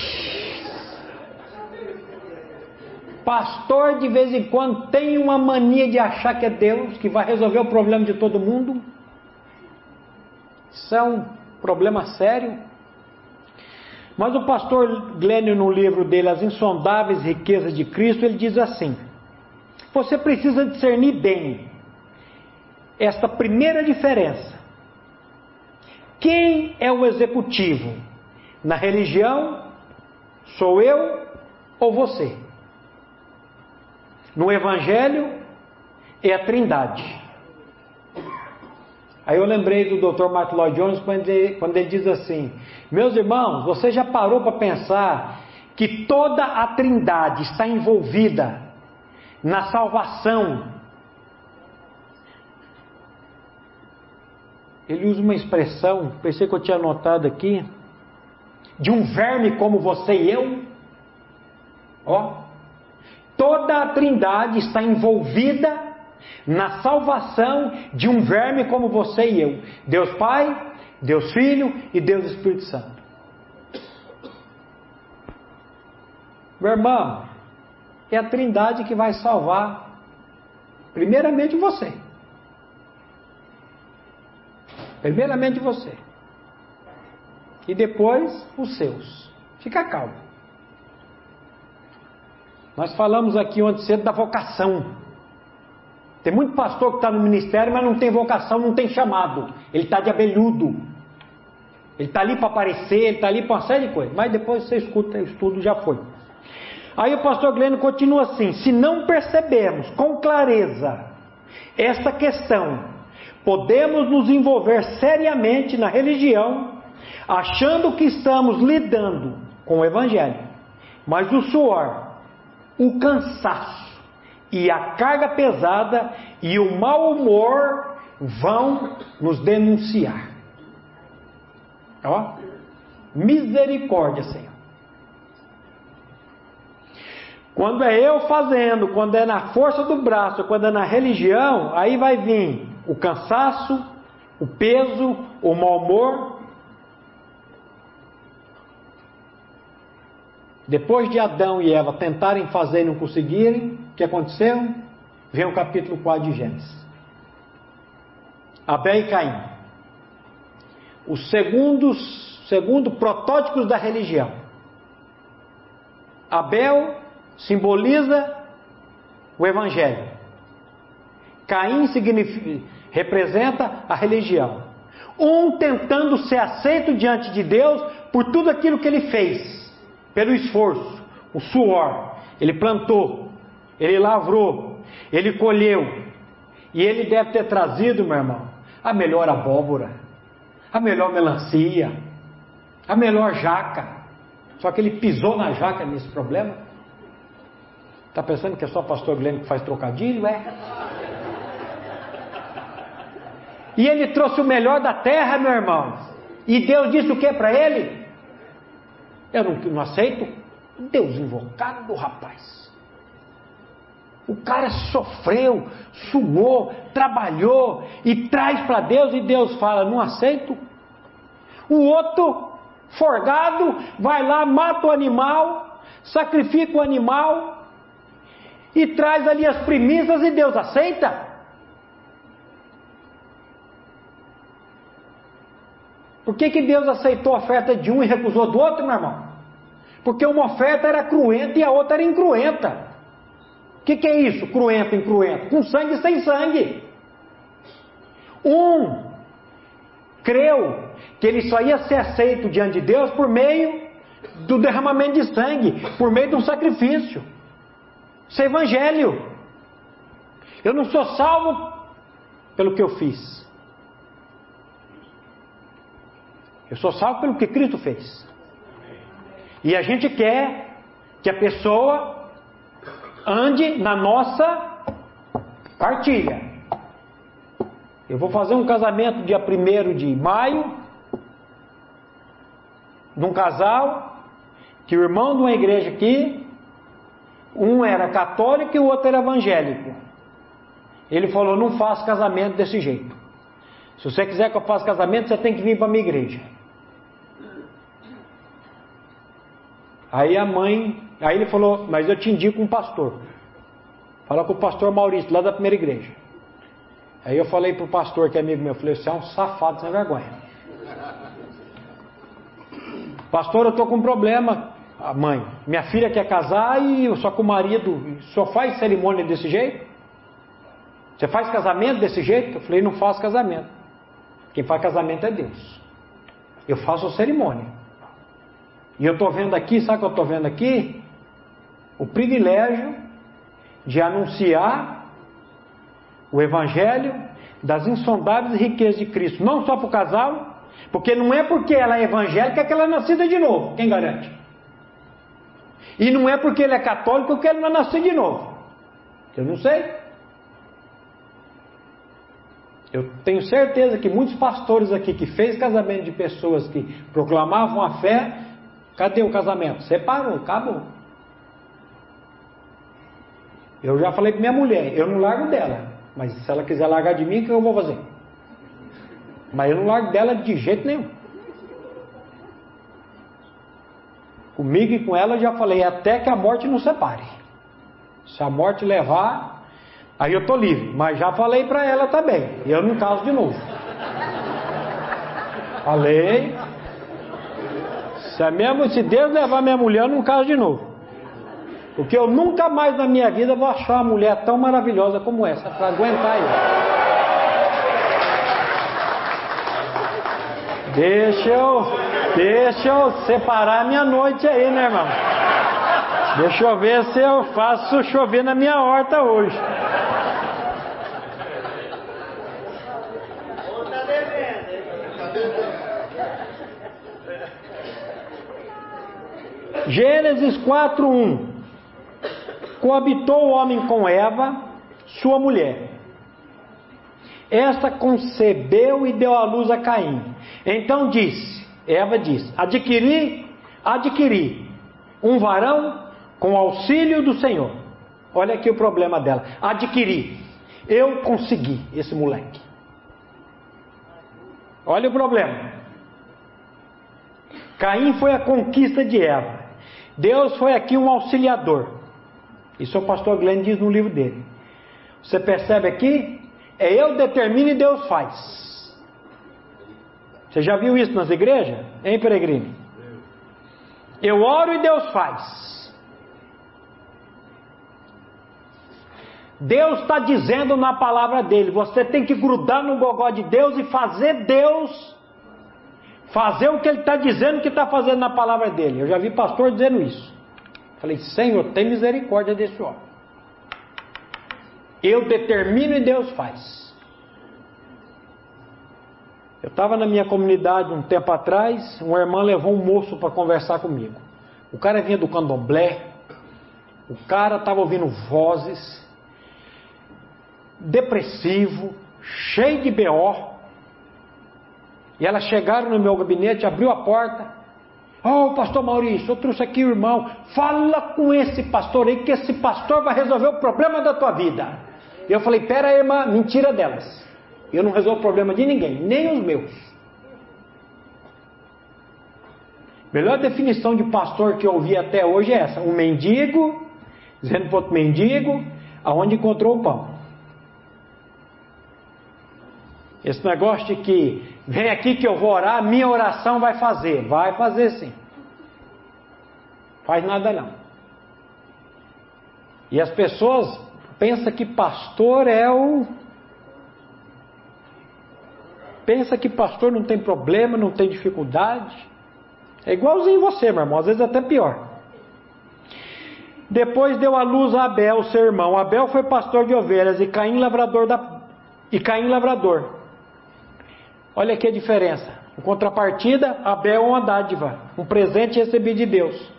Pastor de vez em quando tem uma mania de achar que é Deus, que vai resolver o problema de todo mundo. Isso é um problema sério. Mas o pastor Glênio, no livro dele, As Insondáveis Riquezas de Cristo, ele diz assim: você precisa discernir bem esta primeira diferença. Quem é o executivo? Na religião, sou eu ou você? No Evangelho, é a Trindade. Aí eu lembrei do Dr. Martin Lloyd Jones quando ele, quando ele diz assim: Meus irmãos, você já parou para pensar que toda a Trindade está envolvida na salvação? Ele usa uma expressão, pensei que eu tinha anotado aqui, de um verme como você e eu. Ó, toda a Trindade está envolvida na salvação de um verme como você e eu: Deus Pai, Deus Filho e Deus Espírito Santo. Meu irmão, é a Trindade que vai salvar, primeiramente você. Primeiramente você. E depois os seus. Fica calmo. Nós falamos aqui ontem cedo da vocação. Tem muito pastor que está no ministério, mas não tem vocação, não tem chamado. Ele está de abelhudo. Ele está ali para aparecer, ele está ali para uma série de coisas. Mas depois você escuta, o estudo já foi. Aí o pastor Glênio continua assim: se não percebemos com clareza essa questão, podemos nos envolver seriamente na religião, achando que estamos lidando com o Evangelho. Mas o suor, o cansaço, e a carga pesada e o mau humor vão nos denunciar. Ó, misericórdia, Senhor. Quando é eu fazendo, quando é na força do braço, quando é na religião, aí vai vir o cansaço, o peso, o mau humor. Depois de Adão e Eva tentarem fazer e não conseguirem, o que aconteceu? Vem o capítulo 4 de Gênesis. Abel e Caim. Os segundos, segundo protótipos da religião. Abel simboliza o evangelho. Caim representa a religião. Um tentando ser aceito diante de Deus por tudo aquilo que ele fez, pelo esforço, o suor. Ele plantou, ele lavrou, ele colheu, e ele deve ter trazido, meu irmão, a melhor abóbora, a melhor melancia, a melhor jaca. Só que ele pisou na jaca nesse problema. Está pensando que é só o pastor Guilherme que faz trocadilho? É. E ele trouxe o melhor da terra, meu irmão. E Deus disse o que para ele? Eu não, não aceito. Deus invocado, rapaz. O cara sofreu, suou, trabalhou e traz para Deus e Deus fala: não aceito. O outro, forgado, vai lá, mata o animal, sacrifica o animal e traz ali as primícias e Deus aceita. Por que, que Deus aceitou a oferta de um e recusou do outro, meu irmão? Porque uma oferta era cruenta e a outra era incruenta. O que, que é isso? Cruento, incruento? Com sangue sem sangue. Um creu que ele só ia ser aceito diante de Deus por meio do derramamento de sangue, por meio de um sacrifício. Isso é evangelho. Eu não sou salvo pelo que eu fiz. Eu sou salvo pelo que Cristo fez. E a gente quer que a pessoa ande na nossa partilha. Eu vou fazer um casamento dia 1 de maio, de um casal, que o irmão de uma igreja aqui, um era católico e o outro era evangélico. Ele falou: não faço casamento desse jeito. Se você quiser que eu faça casamento, você tem que vir para a minha igreja. Aí a mãe, aí ele falou, mas eu te indico um pastor. Fala com o pastor Maurício, lá da primeira igreja. Aí eu falei pro pastor, que é amigo meu, eu falei, você é um safado sem vergonha. Pastor, eu estou com um problema. A mãe, minha filha quer casar e só com o marido só faz cerimônia desse jeito? Você faz casamento desse jeito? Eu falei, não faço casamento. Quem faz casamento é Deus. Eu faço cerimônia. E eu estou vendo aqui, sabe o que eu estou vendo aqui? O privilégio de anunciar o Evangelho das insondáveis riquezas de Cristo, não só para o casal, porque não é porque ela é evangélica que ela é nascida de novo, quem garante? E não é porque ele é católico que ele vai nascer de novo. Eu não sei. Eu tenho certeza que muitos pastores aqui que fez casamento de pessoas que proclamavam a fé, cadê o casamento? Separou, acabou. Eu já falei para minha mulher, eu não largo dela, mas se ela quiser largar de mim, o que eu vou fazer? Mas eu não largo dela de jeito nenhum. Comigo e com ela eu já falei, até que a morte nos separe. Se a morte levar, Aí eu estou livre, mas já falei para ela também. Eu não caso de novo. Falei. Se, é mesmo, se Deus levar minha mulher, eu não caso de novo. Porque eu nunca mais na minha vida vou achar uma mulher tão maravilhosa como essa para aguentar eu. Deixa eu, deixa eu separar minha noite aí, né, irmão? Deixa eu ver se eu faço chover na minha horta hoje. Gênesis 4:1 Coabitou o homem com Eva, sua mulher. Esta concebeu e deu à luz a Caim. Então disse, Eva disse: Adquiri, adquiri um varão com auxílio do Senhor. Olha aqui o problema dela. Adquiri. Eu consegui esse moleque. Olha o problema. Caim foi a conquista de Eva. Deus foi aqui um auxiliador. Isso o pastor Glenn diz no livro dele. Você percebe aqui? É eu determino e Deus faz. Você já viu isso nas igrejas? Hein, peregrino? Eu oro e Deus faz. Deus está dizendo na palavra dele: você tem que grudar no gogó de Deus e fazer Deus fazer o que ele está dizendo que está fazendo na palavra dele. Eu já vi pastor dizendo isso. Falei, Senhor, tem misericórdia desse homem. Eu determino e Deus faz. Eu estava na minha comunidade um tempo atrás, uma irmã levou um moço para conversar comigo. O cara vinha do candomblé, o cara estava ouvindo vozes, depressivo, cheio de B.O., e elas chegaram no meu gabinete, abriu a porta. Oh, pastor Maurício, eu trouxe aqui o irmão. Fala com esse pastor aí, que esse pastor vai resolver o problema da tua vida. E eu falei: Pera aí, irmã, mentira delas. Eu não resolvo o problema de ninguém, nem os meus. Melhor definição de pastor que eu ouvi até hoje é essa: um mendigo, dizendo para outro mendigo, aonde encontrou o pão. Esse negócio de que vem aqui que eu vou orar, minha oração vai fazer. Vai fazer sim. Faz nada não. E as pessoas pensam que pastor é o. Pensa que pastor não tem problema, não tem dificuldade. É igualzinho você, meu irmão, às vezes até pior. Depois deu à luz a Abel, seu irmão. Abel foi pastor de ovelhas e Caim lavrador da e Caim lavrador. Olha aqui a diferença. Em contrapartida, Abel é uma dádiva, um presente recebido de Deus.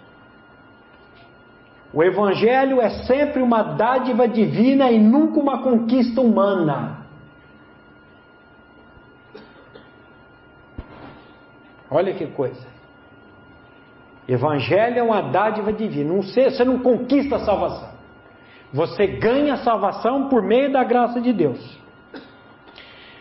O Evangelho é sempre uma dádiva divina e nunca uma conquista humana. Olha que coisa. Evangelho é uma dádiva divina. Você não conquista a salvação. Você ganha a salvação por meio da graça de Deus.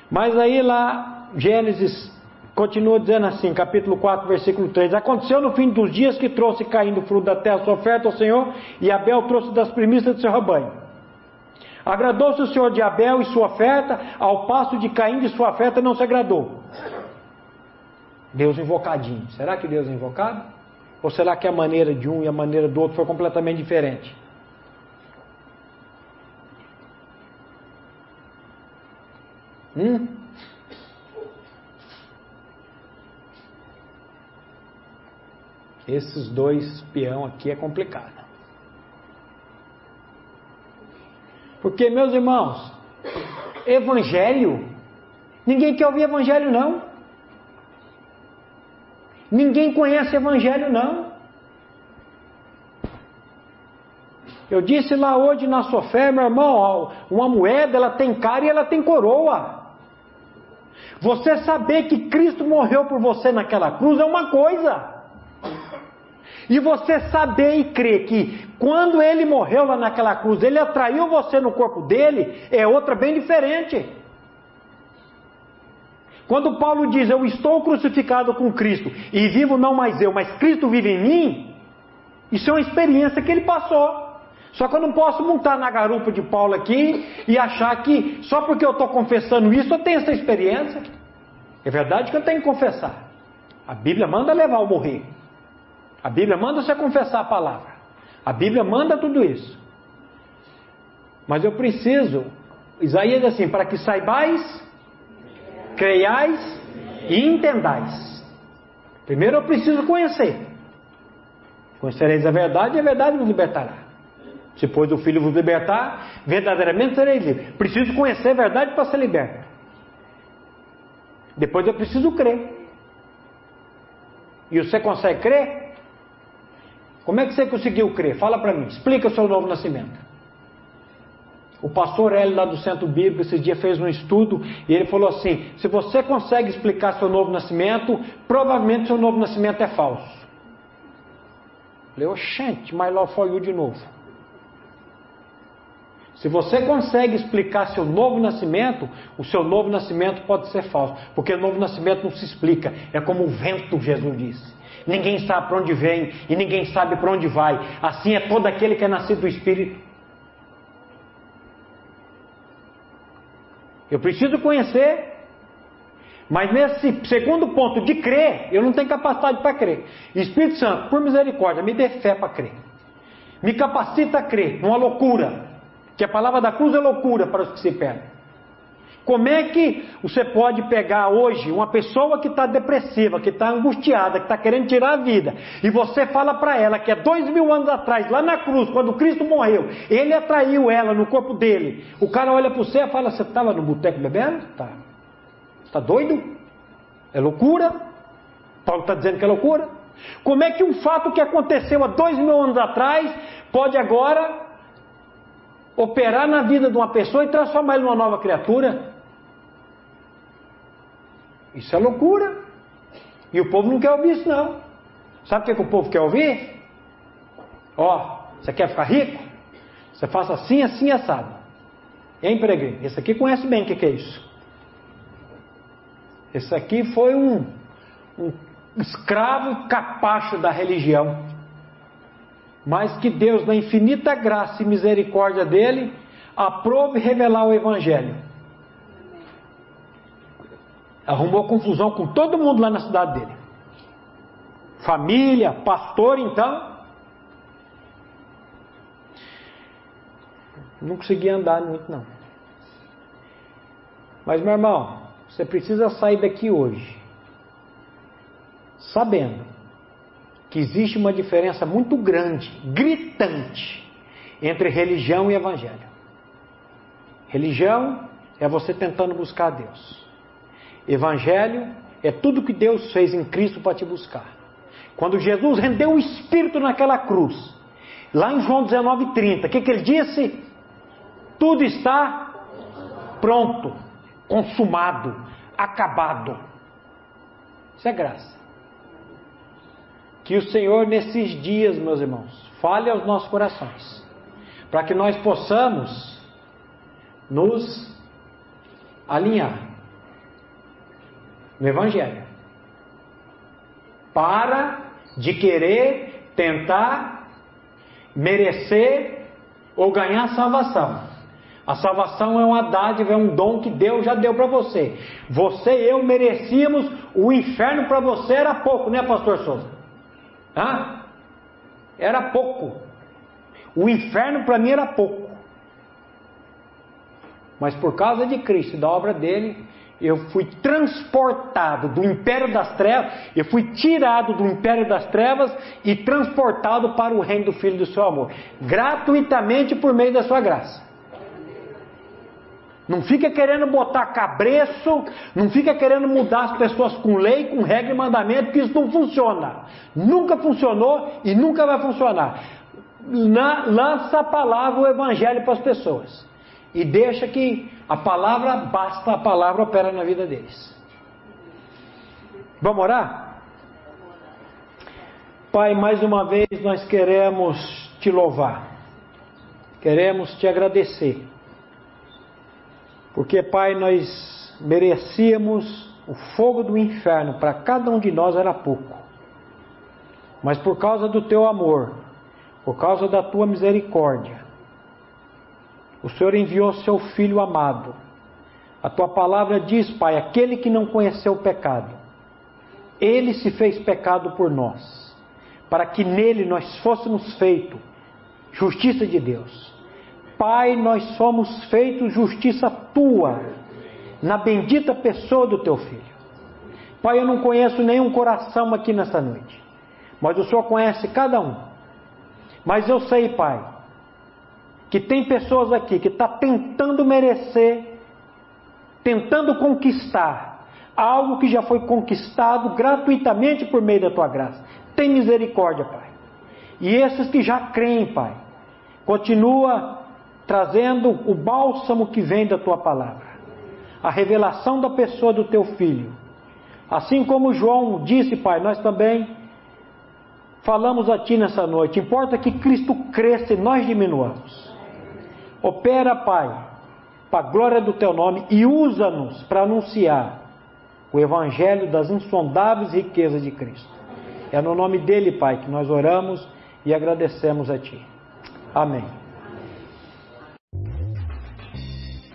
Mas aí lá, Gênesis continua dizendo assim, capítulo 4, versículo 3: Aconteceu no fim dos dias que trouxe caindo o fruto da terra sua oferta ao Senhor, e Abel trouxe das primícias do seu rebanho. Agradou-se o Senhor de Abel e sua oferta, ao passo de Caim de sua oferta não se agradou. Deus invocadinho. Será que Deus é invocado? Ou será que a maneira de um e a maneira do outro foi completamente diferente? Hum? Esses dois peão aqui é complicado. Porque, meus irmãos, evangelho, ninguém quer ouvir evangelho não. Ninguém conhece evangelho não. Eu disse lá hoje na sua fé, meu irmão, uma moeda ela tem cara e ela tem coroa. Você saber que Cristo morreu por você naquela cruz é uma coisa. E você saber e crer que quando ele morreu lá naquela cruz, ele atraiu você no corpo dele, é outra bem diferente. Quando Paulo diz eu estou crucificado com Cristo e vivo não mais eu, mas Cristo vive em mim, isso é uma experiência que ele passou. Só que eu não posso montar na garupa de Paulo aqui e achar que só porque eu estou confessando isso eu tenho essa experiência. É verdade que eu tenho que confessar. A Bíblia manda levar ao morrer. A Bíblia manda você confessar a palavra. A Bíblia manda tudo isso. Mas eu preciso, Isaías diz assim, para que saibais, creiais e entendais. Primeiro eu preciso conhecer. Conhecereis a verdade e a verdade vos libertará. Se pois o Filho vos libertar, verdadeiramente sereis livres. Preciso conhecer a verdade para ser liberto. Depois eu preciso crer. E você consegue crer? Como é que você conseguiu crer? Fala para mim. Explica o seu novo nascimento. O pastor Hélio lá do Centro Bíblico esse dia fez um estudo e ele falou assim: se você consegue explicar seu novo nascimento, provavelmente seu novo nascimento é falso. Eu falei, oxente, mas lá foi de novo. Se você consegue explicar seu novo nascimento, o seu novo nascimento pode ser falso, porque o novo nascimento não se explica, é como o vento, Jesus disse. Ninguém sabe para onde vem e ninguém sabe para onde vai. Assim é todo aquele que é nascido do Espírito. Eu preciso conhecer, mas nesse segundo ponto de crer, eu não tenho capacidade para crer. Espírito Santo, por misericórdia, me dê fé para crer. Me capacita a crer, numa loucura. Que a palavra da cruz é loucura para os que se perdem. Como é que você pode pegar hoje uma pessoa que está depressiva, que está angustiada, que está querendo tirar a vida, e você fala para ela que há dois mil anos atrás, lá na cruz, quando Cristo morreu, ele atraiu ela no corpo dele. O cara olha para você e fala: Você estava no boteco bebendo? Tá. Está doido? É loucura? Paulo está dizendo que é loucura? Como é que um fato que aconteceu há dois mil anos atrás pode agora operar na vida de uma pessoa e transformar ele numa nova criatura. Isso é loucura. E o povo não quer ouvir isso, não. Sabe o que, que o povo quer ouvir? Ó, você quer ficar rico? Você faça assim, assim, assado. Hein, peregrino? Esse aqui conhece bem o que, que é isso. Esse aqui foi um, um escravo capacho da religião mas que Deus, na infinita graça e misericórdia dele, aprove revelar o Evangelho. Arrumou confusão com todo mundo lá na cidade dele. Família, pastor, então. Não conseguia andar muito, não. Mas, meu irmão, você precisa sair daqui hoje, sabendo que existe uma diferença muito grande, gritante, entre religião e evangelho. Religião é você tentando buscar Deus. Evangelho é tudo que Deus fez em Cristo para te buscar. Quando Jesus rendeu o Espírito naquela cruz, lá em João 19,30, o que, que ele disse? Tudo está pronto, consumado, acabado. Isso é graça. Que o Senhor, nesses dias, meus irmãos, fale aos nossos corações, para que nós possamos nos alinhar no Evangelho. Para de querer tentar merecer ou ganhar salvação. A salvação é uma dádiva, é um dom que Deus já deu para você. Você e eu merecíamos, o inferno para você era pouco, né, Pastor Souza? Hã? Era pouco. O inferno para mim era pouco. Mas por causa de Cristo, da obra dele, eu fui transportado do império das trevas, eu fui tirado do império das trevas e transportado para o reino do Filho do seu amor, gratuitamente por meio da sua graça. Não fica querendo botar cabreço, não fica querendo mudar as pessoas com lei, com regra e mandamento, que isso não funciona. Nunca funcionou e nunca vai funcionar. Na, lança a palavra, o evangelho para as pessoas. E deixa que a palavra basta, a palavra opera na vida deles. Vamos orar? Pai, mais uma vez nós queremos te louvar, queremos te agradecer porque, Pai, nós merecíamos o fogo do inferno, para cada um de nós era pouco. Mas por causa do teu amor, por causa da tua misericórdia, o Senhor enviou seu Filho amado. A tua palavra diz, Pai, aquele que não conheceu o pecado, ele se fez pecado por nós, para que nele nós fôssemos feito justiça de Deus. Pai, nós somos feitos justiça tua, na bendita pessoa do teu filho. Pai, eu não conheço nenhum coração aqui nesta noite, mas o Senhor conhece cada um. Mas eu sei, Pai, que tem pessoas aqui que estão tá tentando merecer, tentando conquistar algo que já foi conquistado gratuitamente por meio da tua graça. Tem misericórdia, Pai. E esses que já creem, Pai, continua trazendo o bálsamo que vem da tua palavra, a revelação da pessoa do teu filho. Assim como João disse, Pai, nós também falamos a ti nessa noite. Importa que Cristo cresça e nós diminuamos. Opera, Pai, para a glória do teu nome e usa-nos para anunciar o evangelho das insondáveis riquezas de Cristo. É no nome dele, Pai, que nós oramos e agradecemos a ti. Amém.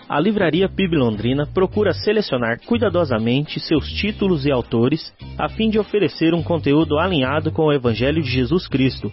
a Livraria PIB Londrina procura selecionar cuidadosamente seus títulos e autores a fim de oferecer um conteúdo alinhado com o Evangelho de Jesus Cristo.